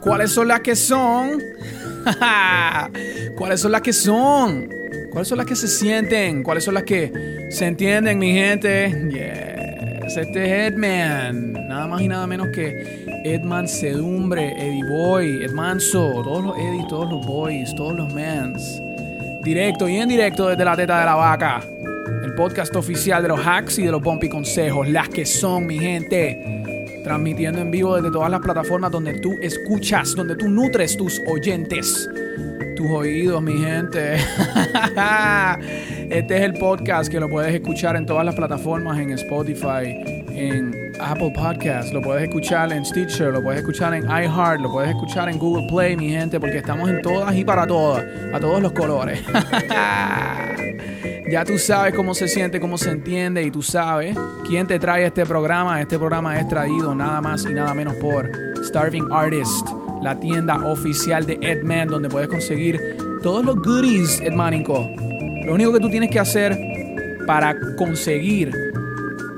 ¿Cuáles son las que son? ¿Cuáles son las que son? ¿Cuáles son las que se sienten? ¿Cuáles son las que se entienden, mi gente? Yes, este es Edman. Nada más y nada menos que Edman Sedumbre, Eddie Boy, Edmanso, todos los Eddie, todos los boys, todos los mans. Directo y en directo desde la teta de la vaca. El podcast oficial de los hacks y de los bumpy consejos. Las que son, mi gente transmitiendo en vivo desde todas las plataformas donde tú escuchas, donde tú nutres tus oyentes, tus oídos, mi gente. Este es el podcast que lo puedes escuchar en todas las plataformas, en Spotify, en Apple Podcasts, lo puedes escuchar en Stitcher, lo puedes escuchar en iHeart, lo puedes escuchar en Google Play, mi gente, porque estamos en todas y para todas, a todos los colores. Ya tú sabes cómo se siente, cómo se entiende y tú sabes quién te trae este programa. Este programa es traído nada más y nada menos por Starving Artist, la tienda oficial de Edman, donde puedes conseguir todos los goodies, Edmanico. Lo único que tú tienes que hacer para conseguir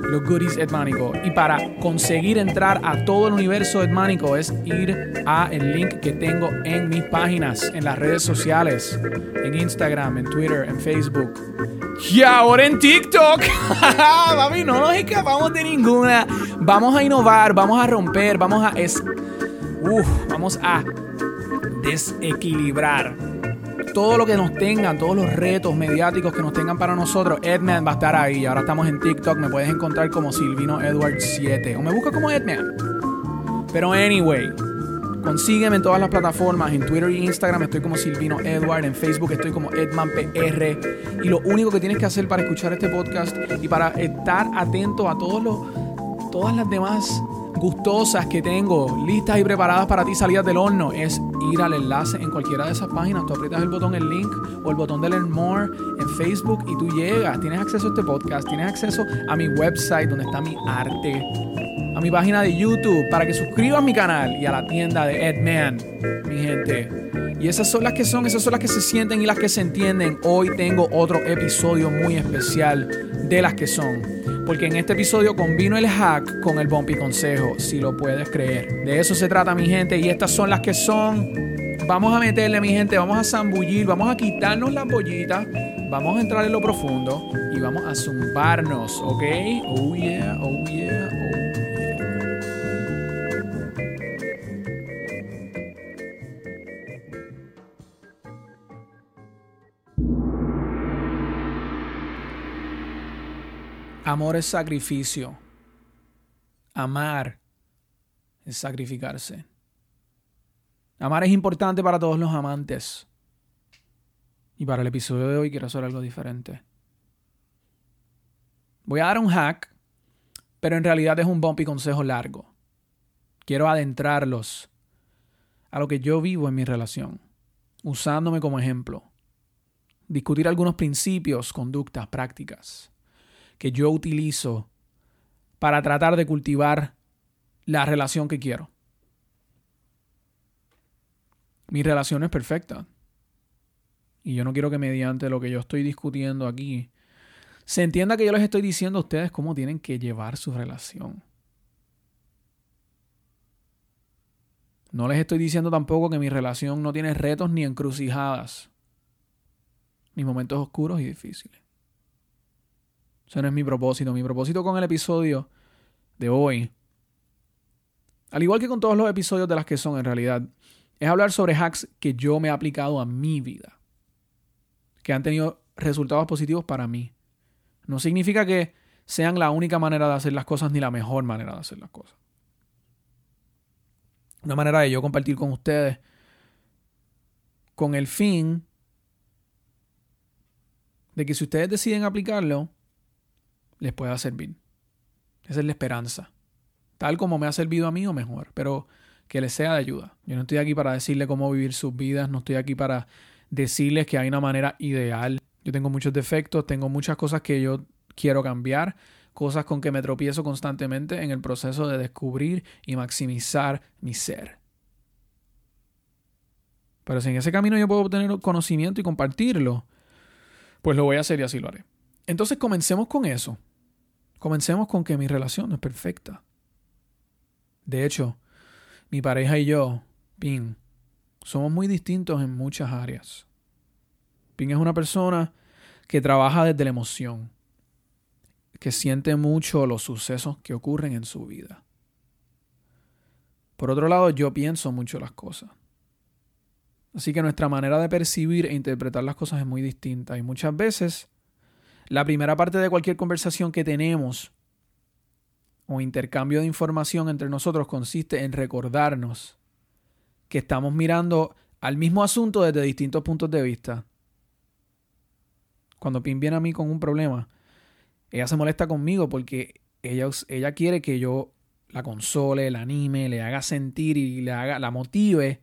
los goodies Edmanico y para conseguir entrar a todo el universo Edmanico es ir a el link que tengo en mis páginas, en las redes sociales, en Instagram, en Twitter, en Facebook y ahora en TikTok. Mami, no nos escapamos de ninguna. Vamos a innovar, vamos a romper, vamos a. Es, vamos a desequilibrar todo lo que nos tengan, todos los retos mediáticos que nos tengan para nosotros. Edman va a estar ahí. Ahora estamos en TikTok. Me puedes encontrar como Silvino Edward 7 o me busca como Edman. Pero anyway. Consígueme en todas las plataformas, en Twitter e Instagram estoy como Silvino Edward, en Facebook estoy como EdmanPR. Y lo único que tienes que hacer para escuchar este podcast y para estar atento a todos los, todas las demás gustosas que tengo listas y preparadas para ti salidas del horno es ir al enlace en cualquiera de esas páginas. Tú aprietas el botón, el link o el botón de Learn More en Facebook y tú llegas. Tienes acceso a este podcast, tienes acceso a mi website donde está mi arte a mi página de YouTube para que suscribas mi canal y a la tienda de Edman, mi gente. Y esas son las que son, esas son las que se sienten y las que se entienden. Hoy tengo otro episodio muy especial de las que son. Porque en este episodio combino el hack con el bumpy consejo, si lo puedes creer. De eso se trata, mi gente. Y estas son las que son. Vamos a meterle, mi gente, vamos a zambullir, vamos a quitarnos las bollitas, vamos a entrar en lo profundo y vamos a zumbarnos, ¿ok? Oh yeah, oh yeah, Amor es sacrificio. Amar es sacrificarse. Amar es importante para todos los amantes. Y para el episodio de hoy quiero hacer algo diferente. Voy a dar un hack, pero en realidad es un bumpy consejo largo. Quiero adentrarlos a lo que yo vivo en mi relación, usándome como ejemplo. Discutir algunos principios, conductas, prácticas que yo utilizo para tratar de cultivar la relación que quiero. Mi relación es perfecta. Y yo no quiero que mediante lo que yo estoy discutiendo aquí se entienda que yo les estoy diciendo a ustedes cómo tienen que llevar su relación. No les estoy diciendo tampoco que mi relación no tiene retos ni encrucijadas, ni momentos oscuros y difíciles. Ese no es mi propósito. Mi propósito con el episodio de hoy, al igual que con todos los episodios de las que son en realidad, es hablar sobre hacks que yo me he aplicado a mi vida, que han tenido resultados positivos para mí. No significa que sean la única manera de hacer las cosas ni la mejor manera de hacer las cosas. Una manera de yo compartir con ustedes con el fin de que si ustedes deciden aplicarlo, les pueda servir. Esa es la esperanza. Tal como me ha servido a mí o mejor, pero que les sea de ayuda. Yo no estoy aquí para decirles cómo vivir sus vidas, no estoy aquí para decirles que hay una manera ideal. Yo tengo muchos defectos, tengo muchas cosas que yo quiero cambiar, cosas con que me tropiezo constantemente en el proceso de descubrir y maximizar mi ser. Pero si en ese camino yo puedo obtener conocimiento y compartirlo, pues lo voy a hacer y así lo haré. Entonces comencemos con eso. Comencemos con que mi relación no es perfecta. De hecho, mi pareja y yo Ping. Somos muy distintos en muchas áreas. Ping es una persona que trabaja desde la emoción, que siente mucho los sucesos que ocurren en su vida. Por otro lado, yo pienso mucho las cosas. Así que nuestra manera de percibir e interpretar las cosas es muy distinta. Y muchas veces, la primera parte de cualquier conversación que tenemos o intercambio de información entre nosotros consiste en recordarnos que estamos mirando al mismo asunto desde distintos puntos de vista. Cuando Pim viene a mí con un problema, ella se molesta conmigo porque ella, ella quiere que yo la console, la anime, le haga sentir y le haga, la motive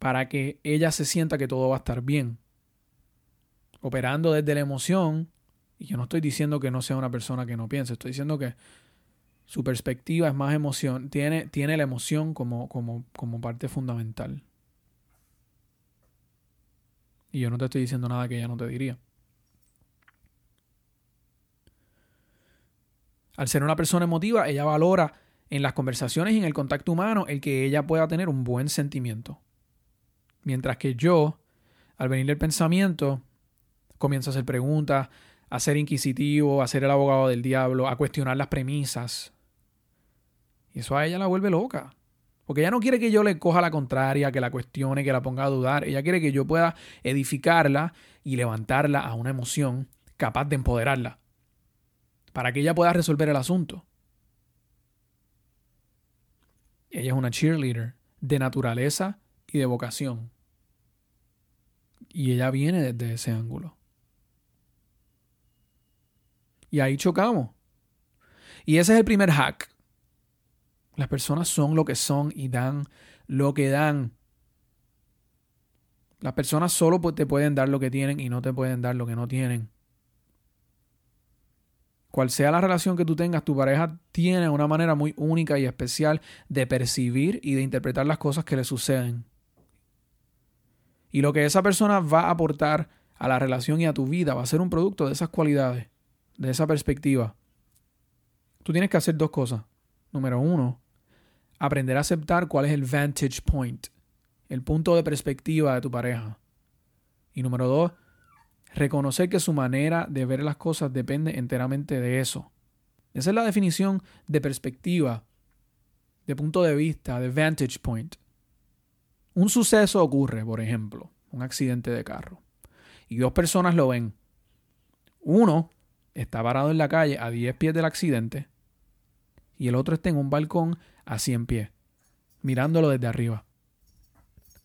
para que ella se sienta que todo va a estar bien. Operando desde la emoción, y yo no estoy diciendo que no sea una persona que no piense, estoy diciendo que su perspectiva es más emoción, tiene, tiene la emoción como, como, como parte fundamental. Y yo no te estoy diciendo nada que ella no te diría. Al ser una persona emotiva, ella valora en las conversaciones y en el contacto humano el que ella pueda tener un buen sentimiento. Mientras que yo, al venir el pensamiento, comienzo a hacer preguntas, a ser inquisitivo, a ser el abogado del diablo, a cuestionar las premisas. Y eso a ella la vuelve loca. Porque ella no quiere que yo le coja la contraria, que la cuestione, que la ponga a dudar. Ella quiere que yo pueda edificarla y levantarla a una emoción capaz de empoderarla. Para que ella pueda resolver el asunto. Ella es una cheerleader de naturaleza y de vocación. Y ella viene desde ese ángulo. Y ahí chocamos. Y ese es el primer hack. Las personas son lo que son y dan lo que dan. Las personas solo te pueden dar lo que tienen y no te pueden dar lo que no tienen. Cual sea la relación que tú tengas, tu pareja tiene una manera muy única y especial de percibir y de interpretar las cosas que le suceden. Y lo que esa persona va a aportar a la relación y a tu vida va a ser un producto de esas cualidades, de esa perspectiva. Tú tienes que hacer dos cosas. Número uno, aprender a aceptar cuál es el vantage point, el punto de perspectiva de tu pareja. Y número dos, reconocer que su manera de ver las cosas depende enteramente de eso. Esa es la definición de perspectiva, de punto de vista, de vantage point. Un suceso ocurre, por ejemplo, un accidente de carro, y dos personas lo ven. Uno está parado en la calle a 10 pies del accidente y el otro está en un balcón a 100 pies, mirándolo desde arriba.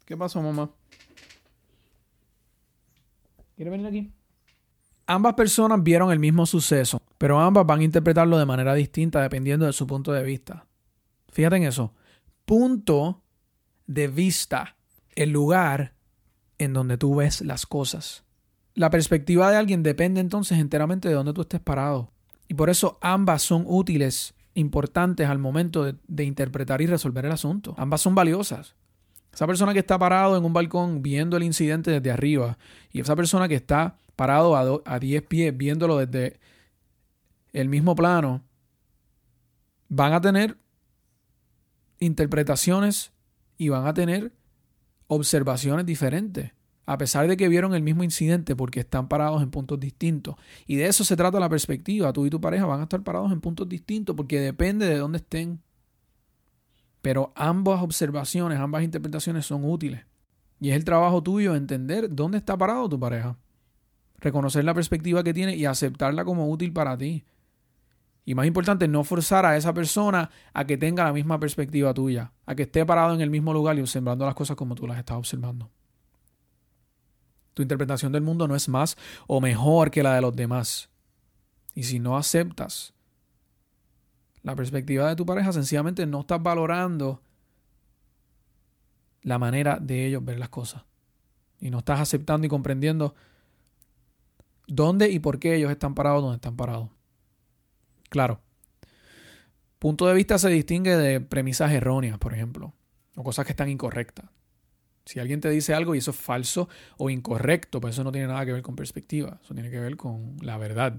¿Qué pasó, mamá? ¿Quiere venir aquí? Ambas personas vieron el mismo suceso, pero ambas van a interpretarlo de manera distinta dependiendo de su punto de vista. Fíjate en eso. Punto de vista el lugar en donde tú ves las cosas. La perspectiva de alguien depende entonces enteramente de donde tú estés parado. Y por eso ambas son útiles, importantes al momento de, interpretar y resolver el asunto. Ambas son valiosas. Esa persona que está parado en un balcón viendo el incidente desde arriba y esa persona que está parado a, a 10 pies viéndolo desde el mismo plano, van a tener interpretaciones y van a tener observaciones diferentes, a pesar de que vieron el mismo incidente porque están parados en puntos distintos. Y de eso se trata la perspectiva. Tú y tu pareja van a estar parados en puntos distintos porque depende de dónde estén. Pero ambas observaciones, ambas interpretaciones son útiles. Y es el trabajo tuyo entender dónde está parado tu pareja. Reconocer la perspectiva que tiene y aceptarla como útil para ti. Y más importante, no forzar a esa persona a que tenga la misma perspectiva tuya, a que esté parado en el mismo lugar y observando las cosas como tú las estás observando. Tu interpretación del mundo no es más o mejor que la de los demás. Y si no aceptas la perspectiva de tu pareja, sencillamente no estás valorando la manera de ellos ver las cosas. Y no estás aceptando y comprendiendo dónde y por qué ellos están parados donde están parados. Claro. Punto de vista se distingue de premisas erróneas, por ejemplo, o cosas que están incorrectas. Si alguien te dice algo y eso es falso o incorrecto, pues eso no tiene nada que ver con perspectiva, eso tiene que ver con la verdad.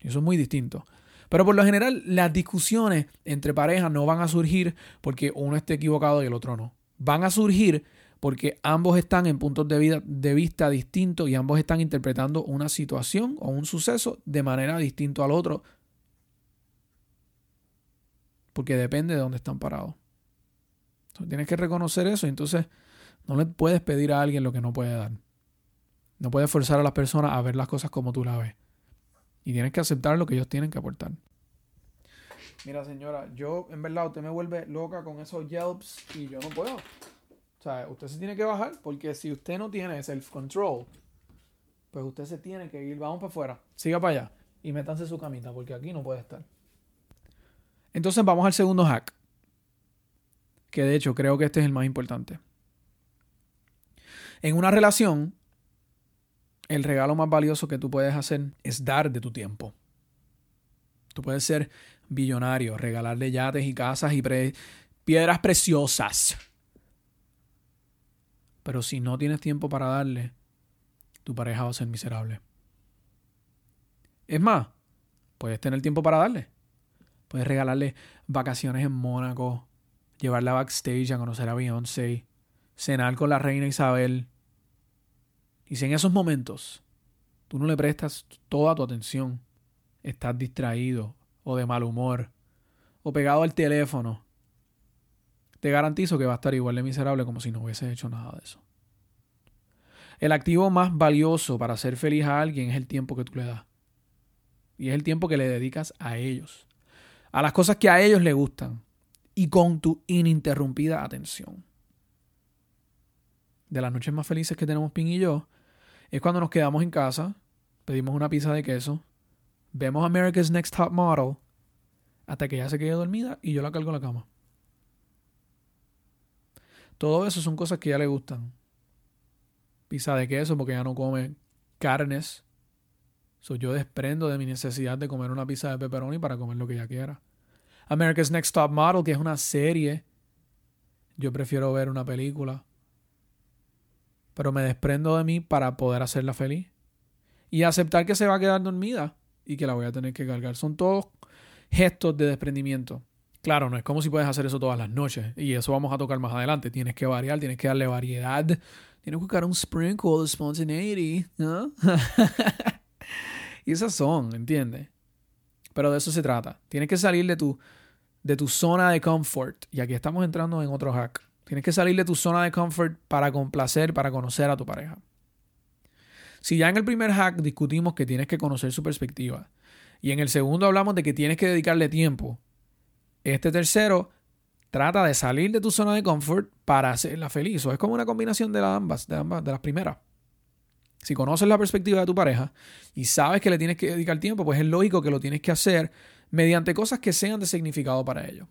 Y eso es muy distinto. Pero por lo general, las discusiones entre parejas no van a surgir porque uno esté equivocado y el otro no. Van a surgir porque ambos están en puntos de, vida, de vista distintos y ambos están interpretando una situación o un suceso de manera distinta al otro. Porque depende de dónde están parados. Entonces, tienes que reconocer eso. Entonces, no le puedes pedir a alguien lo que no puede dar. No puedes forzar a las personas a ver las cosas como tú las ves. Y tienes que aceptar lo que ellos tienen que aportar. Mira, señora, yo en verdad usted me vuelve loca con esos Yelps y yo no puedo. O sea, usted se tiene que bajar porque si usted no tiene self-control, pues usted se tiene que ir, vamos para afuera, siga para allá y métanse su camita porque aquí no puede estar. Entonces vamos al segundo hack, que de hecho creo que este es el más importante. En una relación, el regalo más valioso que tú puedes hacer es dar de tu tiempo. Tú puedes ser billonario, regalarle yates y casas y piedras preciosas. Pero si no tienes tiempo para darle, tu pareja va a ser miserable. Es más, puedes tener tiempo para darle. Puedes regalarle vacaciones en Mónaco, llevarla backstage a conocer a Beyoncé, cenar con la reina Isabel, y si en esos momentos tú no le prestas toda tu atención, estás distraído o de mal humor o pegado al teléfono, te garantizo que va a estar igual de miserable como si no hubieses hecho nada de eso. El activo más valioso para ser feliz a alguien es el tiempo que tú le das. Y es el tiempo que le dedicas a ellos. A las cosas que a ellos les gustan. Y con tu ininterrumpida atención. De las noches más felices que tenemos Pin y yo, es cuando nos quedamos en casa, pedimos una pizza de queso, vemos America's Next Top Model, hasta que ella se quede dormida y yo la cargo a la cama. Todo eso son cosas que a ella le gustan. Pizza de queso porque ella no come carnes. So yo desprendo de mi necesidad de comer una pizza de pepperoni para comer lo que ella quiera. America's Next Top Model, que es una serie. Yo prefiero ver una película pero me desprendo de mí para poder hacerla feliz. Y aceptar que se va a quedar dormida y que la voy a tener que cargar. Son todos gestos de desprendimiento. Claro, no es como si puedes hacer eso todas las noches. Y eso vamos a tocar más adelante. Tienes que variar, tienes que darle variedad. Tienes que buscar un sprinkle de spontaneity. ¿no? y esas son, ¿entiendes? Pero de eso se trata. Tienes que salir de tu, de tu zona de comfort. Y aquí estamos entrando en otro hack. Tienes que salir de tu zona de comfort para complacer, para conocer a tu pareja. Si ya en el primer hack discutimos que tienes que conocer su perspectiva y en el segundo hablamos de que tienes que dedicarle tiempo, este tercero trata de salir de tu zona de comfort para hacerla feliz. O es como una combinación de las ambas, de ambas, de las primeras. Si conoces la perspectiva de tu pareja y sabes que le tienes que dedicar tiempo, pues es lógico que lo tienes que hacer mediante cosas que sean de significado para ellos.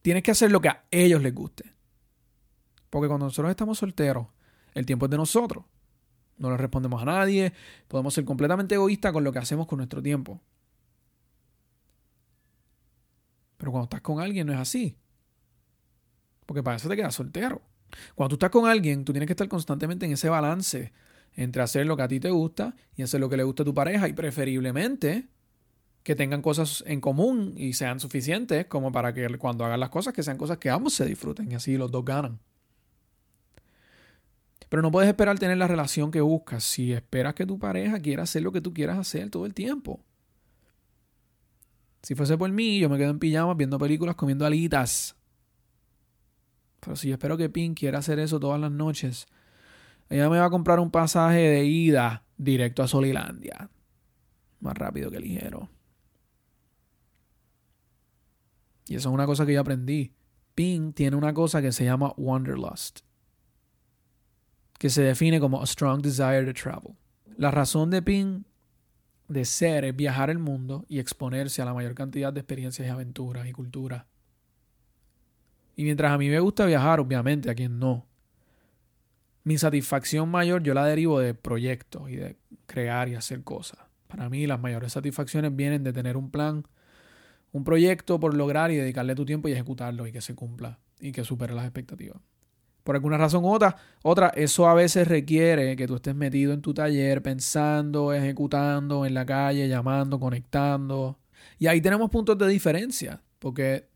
Tienes que hacer lo que a ellos les guste. Porque cuando nosotros estamos solteros, el tiempo es de nosotros. No le respondemos a nadie. Podemos ser completamente egoístas con lo que hacemos con nuestro tiempo. Pero cuando estás con alguien no es así. Porque para eso te quedas soltero. Cuando tú estás con alguien, tú tienes que estar constantemente en ese balance entre hacer lo que a ti te gusta y hacer lo que le gusta a tu pareja y preferiblemente que tengan cosas en común y sean suficientes como para que cuando hagan las cosas que sean cosas que ambos se disfruten y así los dos ganan. Pero no puedes esperar tener la relación que buscas si esperas que tu pareja quiera hacer lo que tú quieras hacer todo el tiempo. Si fuese por mí, yo me quedo en pijamas viendo películas, comiendo alitas. Pero si yo espero que Pink quiera hacer eso todas las noches, ella me va a comprar un pasaje de ida directo a Solilandia. Más rápido que ligero. Y eso es una cosa que yo aprendí. Pink tiene una cosa que se llama Wanderlust que se define como a strong desire to travel. La razón de Pin de ser es viajar el mundo y exponerse a la mayor cantidad de experiencias y aventuras y culturas. Y mientras a mí me gusta viajar, obviamente, a quien no, mi satisfacción mayor yo la derivo de proyectos y de crear y hacer cosas. Para mí las mayores satisfacciones vienen de tener un plan, un proyecto por lograr y dedicarle tu tiempo y ejecutarlo y que se cumpla y que supere las expectativas por alguna razón u otra, otra, eso a veces requiere que tú estés metido en tu taller pensando, ejecutando en la calle, llamando, conectando. Y ahí tenemos puntos de diferencia, porque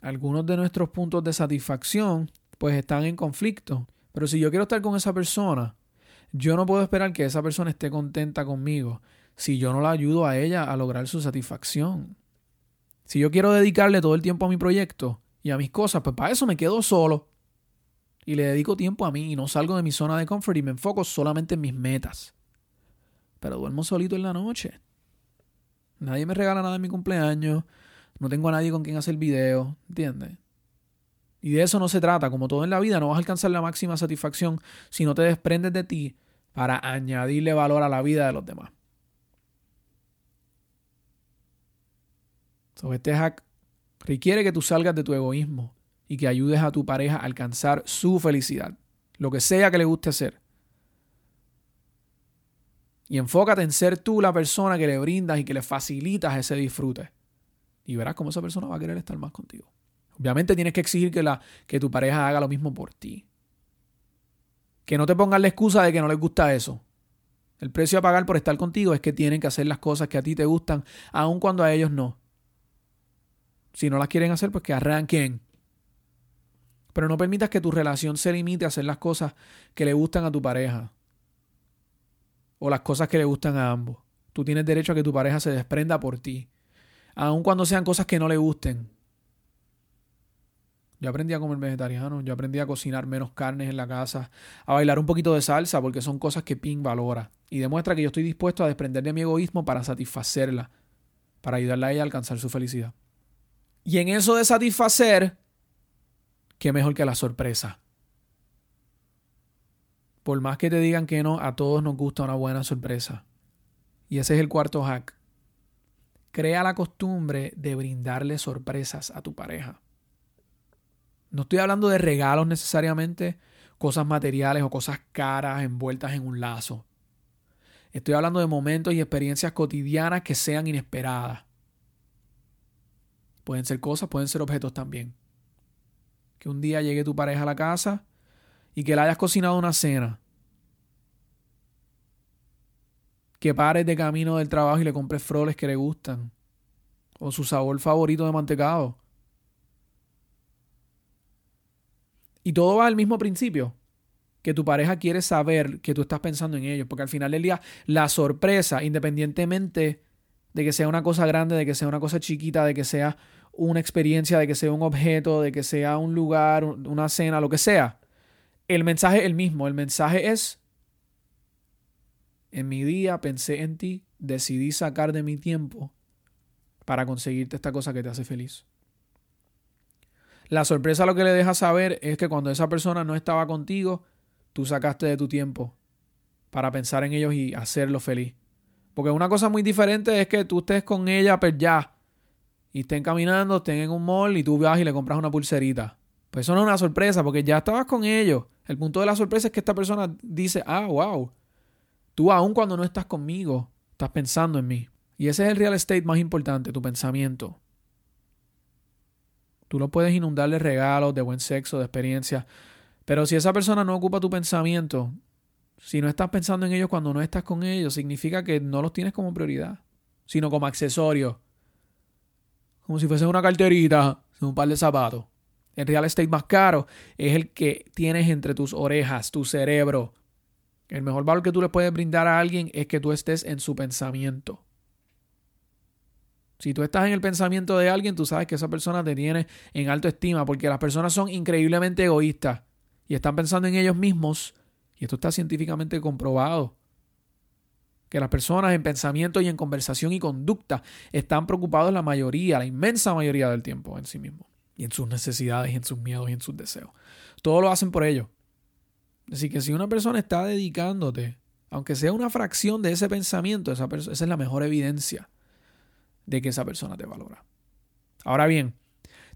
algunos de nuestros puntos de satisfacción pues están en conflicto. Pero si yo quiero estar con esa persona, yo no puedo esperar que esa persona esté contenta conmigo si yo no la ayudo a ella a lograr su satisfacción. Si yo quiero dedicarle todo el tiempo a mi proyecto y a mis cosas, pues para eso me quedo solo. Y le dedico tiempo a mí y no salgo de mi zona de confort y me enfoco solamente en mis metas. Pero duermo solito en la noche. Nadie me regala nada en mi cumpleaños. No tengo a nadie con quien hacer video. ¿Entiendes? Y de eso no se trata. Como todo en la vida, no vas a alcanzar la máxima satisfacción si no te desprendes de ti para añadirle valor a la vida de los demás. este hack requiere que tú salgas de tu egoísmo y que ayudes a tu pareja a alcanzar su felicidad, lo que sea que le guste hacer. Y enfócate en ser tú la persona que le brindas y que le facilitas ese disfrute. Y verás cómo esa persona va a querer estar más contigo. Obviamente tienes que exigir que, la, que tu pareja haga lo mismo por ti. Que no te pongas la excusa de que no les gusta eso. El precio a pagar por estar contigo es que tienen que hacer las cosas que a ti te gustan, aun cuando a ellos no. Si no las quieren hacer, pues que arranquen. Pero no permitas que tu relación se limite a hacer las cosas que le gustan a tu pareja o las cosas que le gustan a ambos. Tú tienes derecho a que tu pareja se desprenda por ti, aun cuando sean cosas que no le gusten. Yo aprendí a comer vegetariano, yo aprendí a cocinar menos carnes en la casa, a bailar un poquito de salsa, porque son cosas que Ping valora. Y demuestra que yo estoy dispuesto a desprender de mi egoísmo para satisfacerla, para ayudarla a ella a alcanzar su felicidad. Y en eso de satisfacer, qué mejor que la sorpresa. Por más que te digan que no, a todos nos gusta una buena sorpresa. Y ese es el cuarto hack. Crea la costumbre de brindarle sorpresas a tu pareja. No estoy hablando de regalos necesariamente, cosas materiales o cosas caras envueltas en un lazo. Estoy hablando de momentos y experiencias cotidianas que sean inesperadas. Pueden ser cosas, pueden ser objetos también. Que un día llegue tu pareja a la casa y que le hayas cocinado una cena. Que pares de camino del trabajo y le compres froles que le gustan. O su sabor favorito de mantecado. Y todo va al mismo principio. Que tu pareja quiere saber que tú estás pensando en ellos. Porque al final del día, la sorpresa, independientemente de que sea una cosa grande, de que sea una cosa chiquita, de que sea una experiencia, de que sea un objeto, de que sea un lugar, una cena, lo que sea, el mensaje es el mismo. El mensaje es, en mi día pensé en ti, decidí sacar de mi tiempo para conseguirte esta cosa que te hace feliz. La sorpresa lo que le deja saber es que cuando esa persona no estaba contigo, tú sacaste de tu tiempo para pensar en ellos y hacerlo feliz. Porque una cosa muy diferente es que tú estés con ella, pero pues ya, y estén caminando, estén en un mall y tú vas y le compras una pulserita. Pues eso no es una sorpresa porque ya estabas con ellos. El punto de la sorpresa es que esta persona dice, ah, wow, tú aún cuando no estás conmigo, estás pensando en mí. Y ese es el real estate más importante, tu pensamiento. Tú lo puedes inundar de regalos, de buen sexo, de experiencia. Pero si esa persona no ocupa tu pensamiento, si no estás pensando en ellos cuando no estás con ellos, significa que no los tienes como prioridad, sino como accesorio. Como si fuese una carterita, un par de zapatos. El real estate más caro es el que tienes entre tus orejas, tu cerebro. El mejor valor que tú le puedes brindar a alguien es que tú estés en su pensamiento. Si tú estás en el pensamiento de alguien, tú sabes que esa persona te tiene en alto estima, porque las personas son increíblemente egoístas y están pensando en ellos mismos, y esto está científicamente comprobado. Que las personas en pensamiento y en conversación y conducta están preocupados la mayoría, la inmensa mayoría del tiempo en sí mismos y en sus necesidades y en sus miedos y en sus deseos. Todo lo hacen por ello. Así que si una persona está dedicándote, aunque sea una fracción de ese pensamiento, esa, esa es la mejor evidencia de que esa persona te valora. Ahora bien,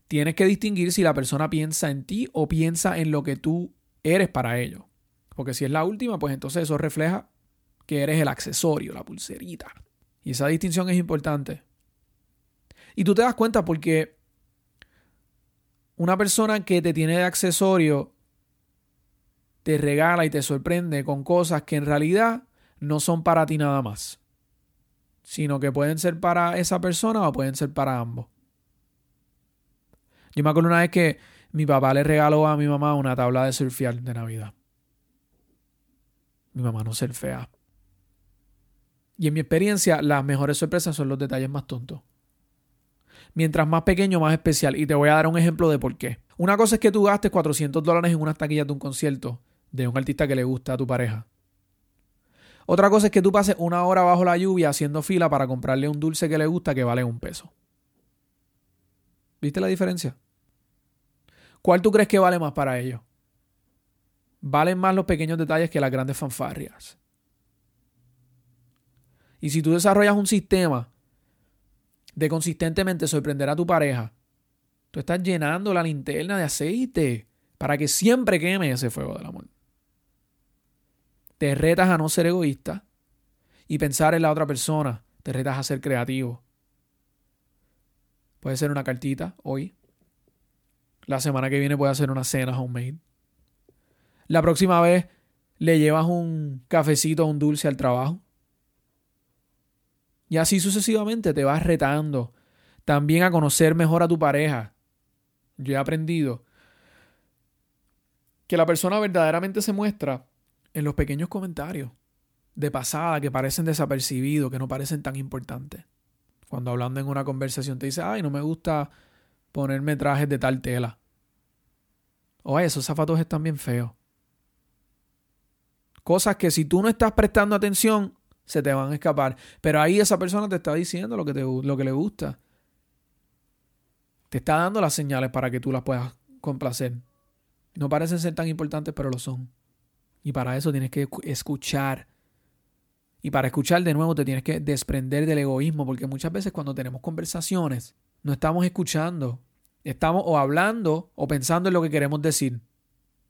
tienes que distinguir si la persona piensa en ti o piensa en lo que tú eres para ello. Porque si es la última, pues entonces eso refleja que eres el accesorio, la pulserita. Y esa distinción es importante. Y tú te das cuenta porque una persona que te tiene de accesorio te regala y te sorprende con cosas que en realidad no son para ti nada más, sino que pueden ser para esa persona o pueden ser para ambos. Yo me acuerdo una vez que mi papá le regaló a mi mamá una tabla de surfear de Navidad. Mi mamá no surfea. Y en mi experiencia, las mejores sorpresas son los detalles más tontos. Mientras más pequeño, más especial. Y te voy a dar un ejemplo de por qué. Una cosa es que tú gastes 400 dólares en unas taquillas de un concierto de un artista que le gusta a tu pareja. Otra cosa es que tú pases una hora bajo la lluvia haciendo fila para comprarle un dulce que le gusta que vale un peso. ¿Viste la diferencia? ¿Cuál tú crees que vale más para ellos? Valen más los pequeños detalles que las grandes fanfarrias. Y si tú desarrollas un sistema de consistentemente sorprender a tu pareja, tú estás llenando la linterna de aceite para que siempre queme ese fuego del amor te retas a no ser egoísta y pensar en la otra persona, te retas a ser creativo. Puede ser una cartita hoy. La semana que viene puede ser una cena homemade. La próxima vez le llevas un cafecito o un dulce al trabajo. Y así sucesivamente te vas retando también a conocer mejor a tu pareja. Yo he aprendido que la persona verdaderamente se muestra en los pequeños comentarios de pasada que parecen desapercibidos, que no parecen tan importantes. Cuando hablando en una conversación te dice, ay, no me gusta ponerme trajes de tal tela. Oye, esos zapatos están bien feos. Cosas que si tú no estás prestando atención, se te van a escapar. Pero ahí esa persona te está diciendo lo que, te, lo que le gusta. Te está dando las señales para que tú las puedas complacer. No parecen ser tan importantes, pero lo son. Y para eso tienes que escuchar. Y para escuchar de nuevo te tienes que desprender del egoísmo, porque muchas veces cuando tenemos conversaciones no estamos escuchando. Estamos o hablando o pensando en lo que queremos decir.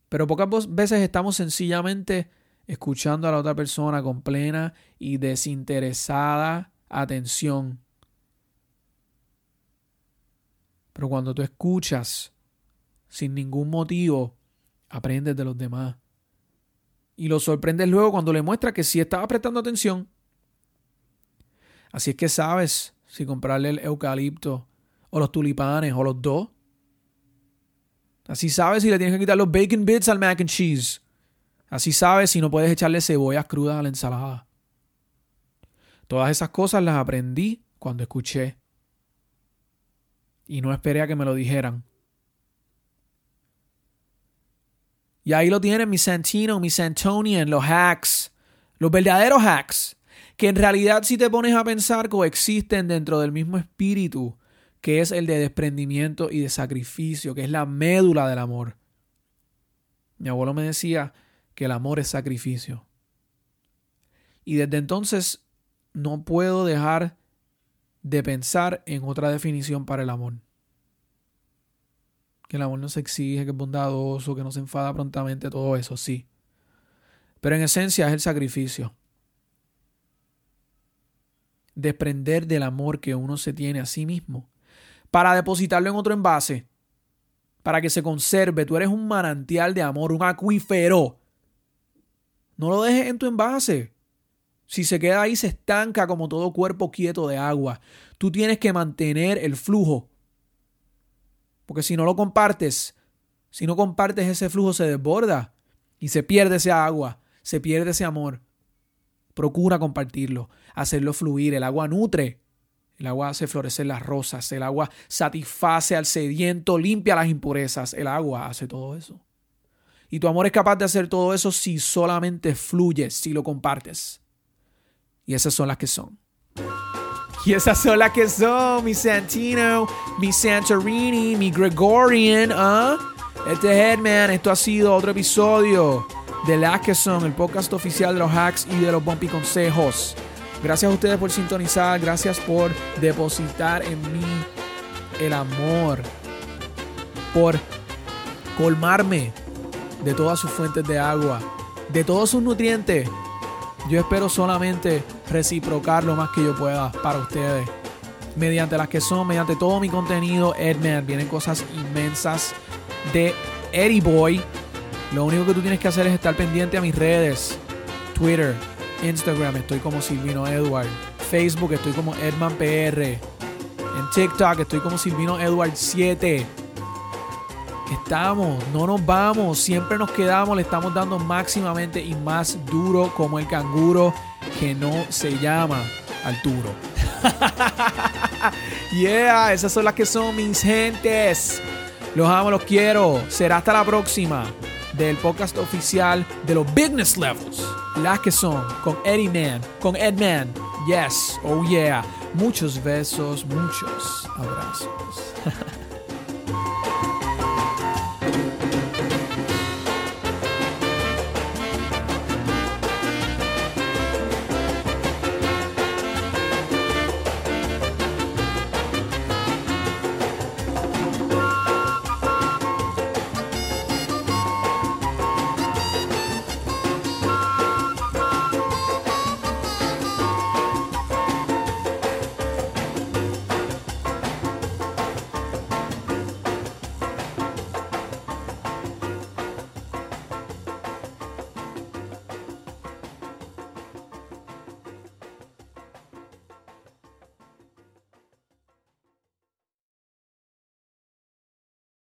Pero pocas veces estamos sencillamente escuchando a la otra persona con plena y desinteresada atención. Pero cuando tú escuchas sin ningún motivo, aprendes de los demás y lo sorprendes luego cuando le muestra que sí estaba prestando atención. Así es que sabes si comprarle el eucalipto o los tulipanes o los dos. Así sabes si le tienes que quitar los bacon bits al mac and cheese. Así sabes si no puedes echarle cebollas crudas a la ensalada. Todas esas cosas las aprendí cuando escuché. Y no esperé a que me lo dijeran. Y ahí lo tienen mis Santino, mis Santonian, los hacks, los verdaderos hacks, que en realidad si te pones a pensar coexisten dentro del mismo espíritu, que es el de desprendimiento y de sacrificio, que es la médula del amor. Mi abuelo me decía que el amor es sacrificio. Y desde entonces no puedo dejar de pensar en otra definición para el amor que el amor no se exige, que es bondadoso, que no se enfada prontamente, todo eso, sí. Pero en esencia es el sacrificio. Desprender del amor que uno se tiene a sí mismo para depositarlo en otro envase, para que se conserve. Tú eres un manantial de amor, un acuífero. No lo dejes en tu envase. Si se queda ahí, se estanca como todo cuerpo quieto de agua. Tú tienes que mantener el flujo porque si no lo compartes, si no compartes ese flujo se desborda y se pierde ese agua, se pierde ese amor. Procura compartirlo, hacerlo fluir. El agua nutre. El agua hace florecer las rosas. El agua satisface al sediento, limpia las impurezas. El agua hace todo eso. Y tu amor es capaz de hacer todo eso si solamente fluyes, si lo compartes. Y esas son las que son. Y esas son las que son, mi Santino, mi Santorini, mi Gregorian, ¿ah? Este es Headman, esto ha sido otro episodio de Lackeson, el podcast oficial de los hacks y de los bumpy consejos. Gracias a ustedes por sintonizar, gracias por depositar en mí el amor, por colmarme de todas sus fuentes de agua, de todos sus nutrientes. Yo espero solamente reciprocar lo más que yo pueda para ustedes. Mediante las que son, mediante todo mi contenido, Edman, vienen cosas inmensas de Eddie Boy. Lo único que tú tienes que hacer es estar pendiente a mis redes. Twitter, Instagram, estoy como Silvino Edward. Facebook estoy como Edman PR. En TikTok estoy como Silvino Edward 7. Estamos, no nos vamos, siempre nos quedamos, le estamos dando máximamente y más duro como el canguro que no se llama Arturo. yeah, esas son las que son mis gentes. Los amo, los quiero. Será hasta la próxima del podcast oficial de los Business Levels. Las que son con Eddie Man, con Ed Man. Yes, oh yeah. Muchos besos, muchos abrazos.